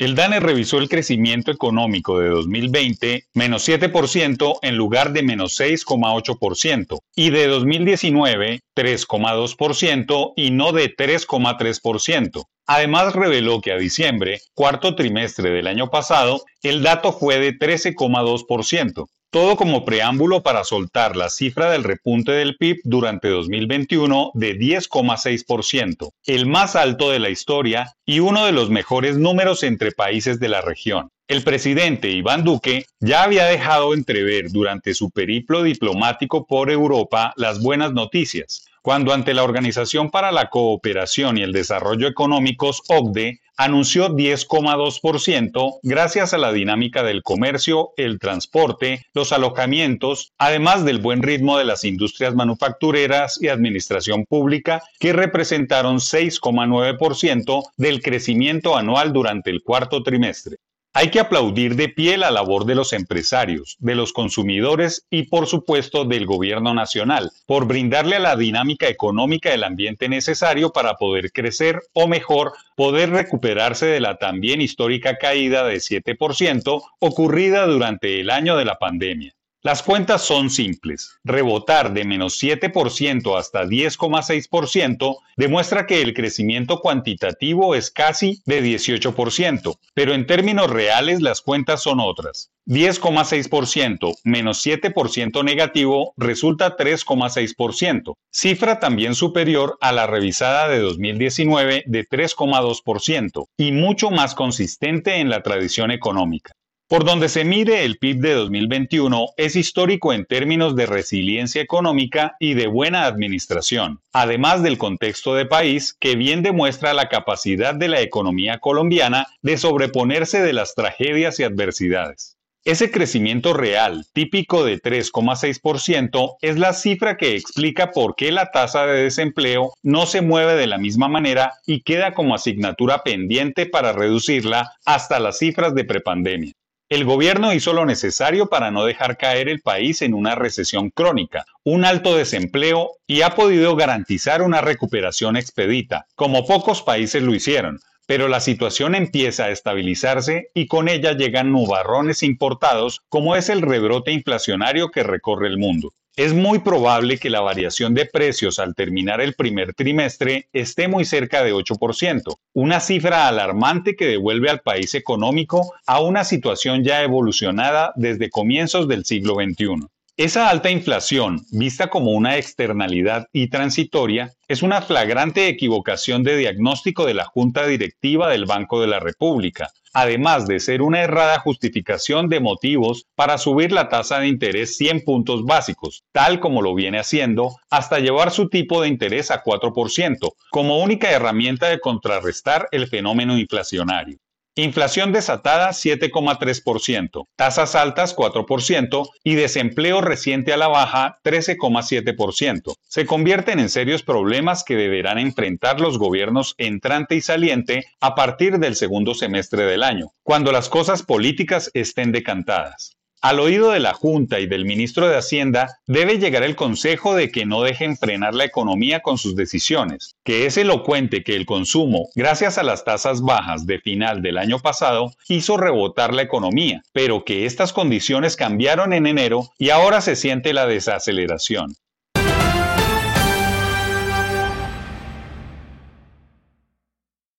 El DANE revisó el crecimiento económico de 2020 menos 7% en lugar de menos 6,8% y de 2019 3,2% y no de 3,3%. Además reveló que a diciembre, cuarto trimestre del año pasado, el dato fue de 13,2%. Todo como preámbulo para soltar la cifra del repunte del PIB durante 2021 de 10,6%, el más alto de la historia y uno de los mejores números entre países de la región. El presidente Iván Duque ya había dejado entrever durante su periplo diplomático por Europa las buenas noticias, cuando ante la Organización para la Cooperación y el Desarrollo Económicos, OCDE, anunció 10,2% gracias a la dinámica del comercio, el transporte, los alojamientos, además del buen ritmo de las industrias manufactureras y administración pública, que representaron 6,9% del crecimiento anual durante el cuarto trimestre. Hay que aplaudir de pie la labor de los empresarios, de los consumidores y por supuesto del gobierno nacional, por brindarle a la dinámica económica el ambiente necesario para poder crecer o mejor, poder recuperarse de la también histórica caída de 7% ocurrida durante el año de la pandemia. Las cuentas son simples. Rebotar de menos 7% hasta 10,6% demuestra que el crecimiento cuantitativo es casi de 18%, pero en términos reales las cuentas son otras. 10,6% menos 7% negativo resulta 3,6%, cifra también superior a la revisada de 2019 de 3,2% y mucho más consistente en la tradición económica. Por donde se mire el PIB de 2021 es histórico en términos de resiliencia económica y de buena administración, además del contexto de país que bien demuestra la capacidad de la economía colombiana de sobreponerse de las tragedias y adversidades. Ese crecimiento real, típico de 3,6%, es la cifra que explica por qué la tasa de desempleo no se mueve de la misma manera y queda como asignatura pendiente para reducirla hasta las cifras de prepandemia. El gobierno hizo lo necesario para no dejar caer el país en una recesión crónica, un alto desempleo y ha podido garantizar una recuperación expedita, como pocos países lo hicieron, pero la situación empieza a estabilizarse y con ella llegan nubarrones importados como es el rebrote inflacionario que recorre el mundo. Es muy probable que la variación de precios al terminar el primer trimestre esté muy cerca de 8%, una cifra alarmante que devuelve al país económico a una situación ya evolucionada desde comienzos del siglo XXI. Esa alta inflación, vista como una externalidad y transitoria, es una flagrante equivocación de diagnóstico de la Junta Directiva del Banco de la República, además de ser una errada justificación de motivos para subir la tasa de interés 100 puntos básicos, tal como lo viene haciendo, hasta llevar su tipo de interés a 4%, como única herramienta de contrarrestar el fenómeno inflacionario. Inflación desatada 7,3%, tasas altas 4% y desempleo reciente a la baja 13,7%. Se convierten en serios problemas que deberán enfrentar los gobiernos entrante y saliente a partir del segundo semestre del año, cuando las cosas políticas estén decantadas. Al oído de la Junta y del ministro de Hacienda debe llegar el consejo de que no dejen frenar la economía con sus decisiones, que es elocuente que el consumo, gracias a las tasas bajas de final del año pasado, hizo rebotar la economía, pero que estas condiciones cambiaron en enero y ahora se siente la desaceleración.